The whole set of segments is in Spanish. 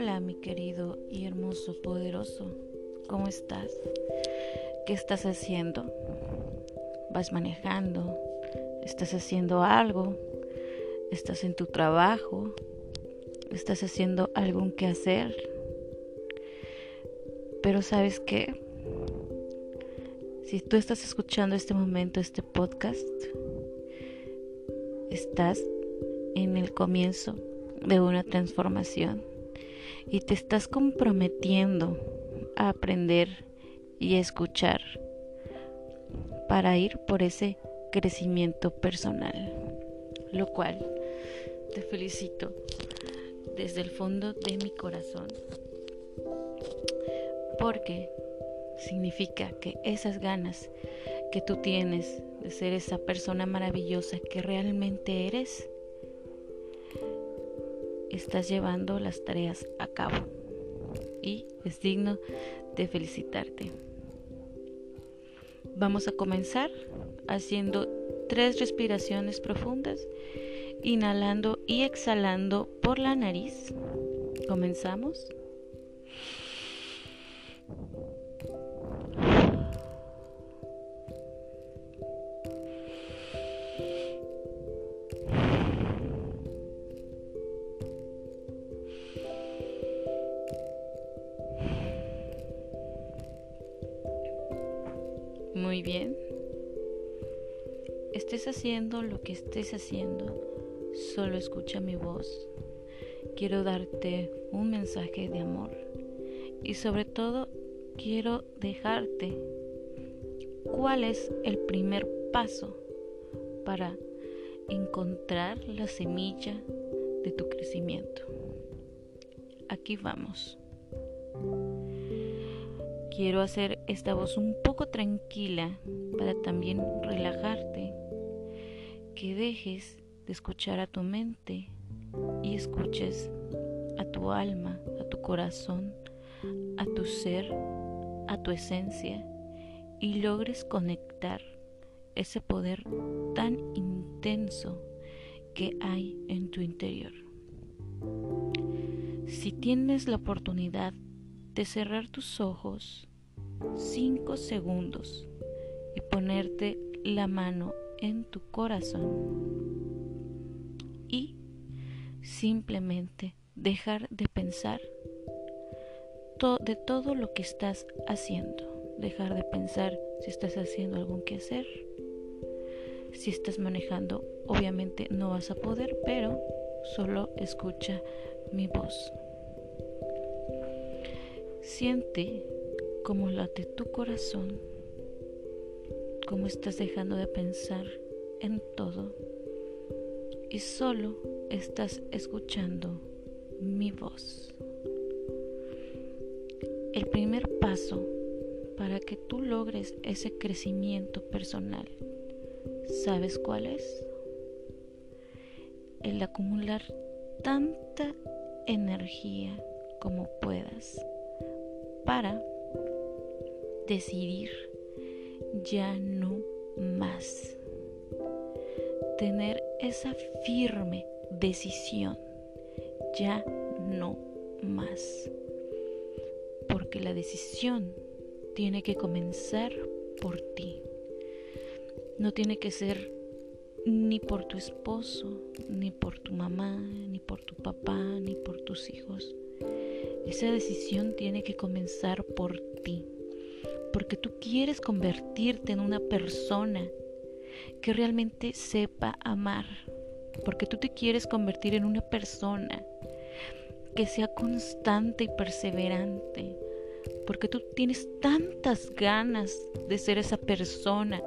Hola mi querido y hermoso poderoso, ¿cómo estás? ¿Qué estás haciendo? ¿Vas manejando? ¿Estás haciendo algo? ¿Estás en tu trabajo? ¿Estás haciendo algún quehacer? Pero sabes qué? Si tú estás escuchando este momento, este podcast, estás en el comienzo de una transformación y te estás comprometiendo a aprender y escuchar para ir por ese crecimiento personal, lo cual te felicito desde el fondo de mi corazón, porque significa que esas ganas que tú tienes de ser esa persona maravillosa que realmente eres, estás llevando las tareas a cabo y es digno de felicitarte. Vamos a comenzar haciendo tres respiraciones profundas, inhalando y exhalando por la nariz. Comenzamos. Bien. Estés haciendo lo que estés haciendo, solo escucha mi voz. Quiero darte un mensaje de amor y sobre todo quiero dejarte cuál es el primer paso para encontrar la semilla de tu crecimiento. Aquí vamos. Quiero hacer esta voz un poco tranquila para también relajarte, que dejes de escuchar a tu mente y escuches a tu alma, a tu corazón, a tu ser, a tu esencia y logres conectar ese poder tan intenso que hay en tu interior. Si tienes la oportunidad de cerrar tus ojos 5 segundos y ponerte la mano en tu corazón y simplemente dejar de pensar de todo lo que estás haciendo. Dejar de pensar si estás haciendo algún que hacer. Si estás manejando, obviamente no vas a poder, pero solo escucha mi voz. Siente cómo late tu corazón, cómo estás dejando de pensar en todo y solo estás escuchando mi voz. El primer paso para que tú logres ese crecimiento personal, ¿sabes cuál es? El acumular tanta energía como puedas para decidir ya no más. Tener esa firme decisión, ya no más. Porque la decisión tiene que comenzar por ti. No tiene que ser ni por tu esposo, ni por tu mamá, ni por tu papá, ni por tus hijos. Esa decisión tiene que comenzar por ti porque tú quieres convertirte en una persona que realmente sepa amar, porque tú te quieres convertir en una persona que sea constante y perseverante, porque tú tienes tantas ganas de ser esa persona,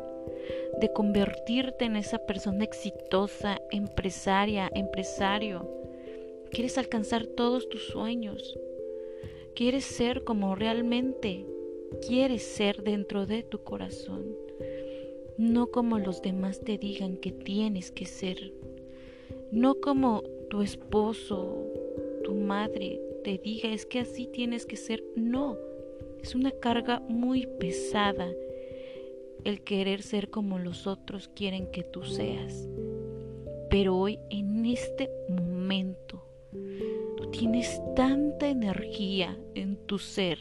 de convertirte en esa persona exitosa, empresaria, empresario. Quieres alcanzar todos tus sueños. Quieres ser como realmente quieres ser dentro de tu corazón, no como los demás te digan que tienes que ser, no como tu esposo, tu madre te diga es que así tienes que ser, no, es una carga muy pesada el querer ser como los otros quieren que tú seas. Pero hoy, en este momento, tienes tanta energía en tu ser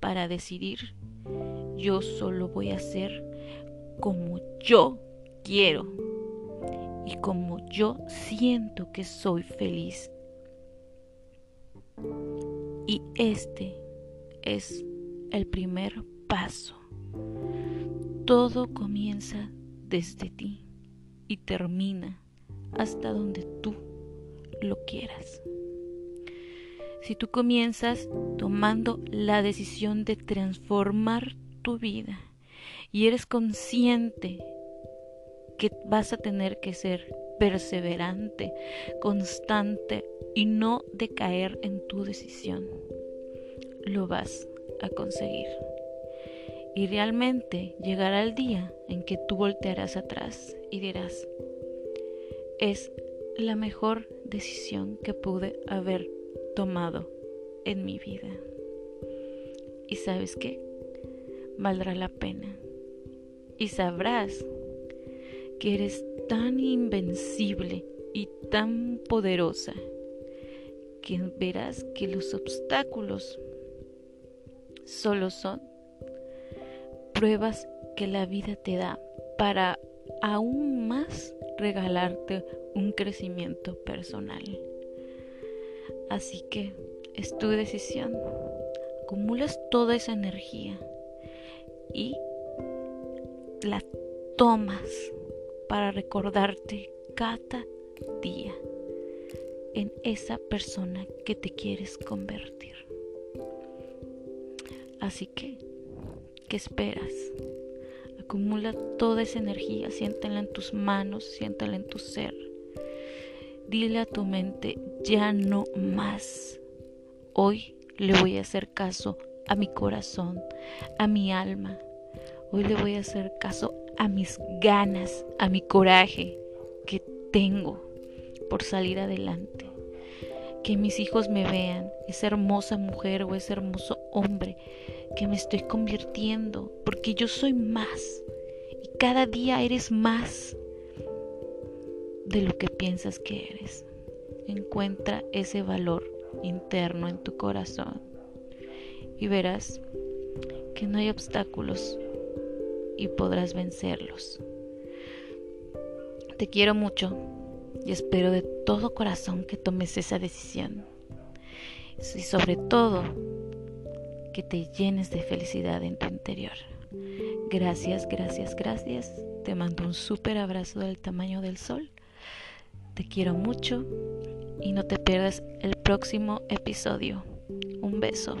para decidir, yo solo voy a hacer como yo quiero y como yo siento que soy feliz. Y este es el primer paso. Todo comienza desde ti y termina hasta donde tú lo quieras. Si tú comienzas tomando la decisión de transformar tu vida y eres consciente que vas a tener que ser perseverante, constante y no decaer en tu decisión, lo vas a conseguir. Y realmente llegará el día en que tú voltearás atrás y dirás, es la mejor decisión que pude haber tomado en mi vida. Y sabes qué? Valdrá la pena. Y sabrás que eres tan invencible y tan poderosa que verás que los obstáculos solo son pruebas que la vida te da para aún más regalarte un crecimiento personal. Así que es tu decisión. Acumulas toda esa energía y la tomas para recordarte cada día en esa persona que te quieres convertir. Así que, ¿qué esperas? Acumula toda esa energía, siéntela en tus manos, siéntela en tu ser. Dile a tu mente, ya no más. Hoy le voy a hacer caso a mi corazón, a mi alma. Hoy le voy a hacer caso a mis ganas, a mi coraje que tengo por salir adelante. Que mis hijos me vean, esa hermosa mujer o ese hermoso hombre que me estoy convirtiendo, porque yo soy más y cada día eres más de lo que piensas que eres. Encuentra ese valor interno en tu corazón y verás que no hay obstáculos y podrás vencerlos. Te quiero mucho y espero de todo corazón que tomes esa decisión. Y sobre todo, que te llenes de felicidad en tu interior. Gracias, gracias, gracias. Te mando un súper abrazo del tamaño del sol. Te quiero mucho y no te pierdas el próximo episodio. Un beso.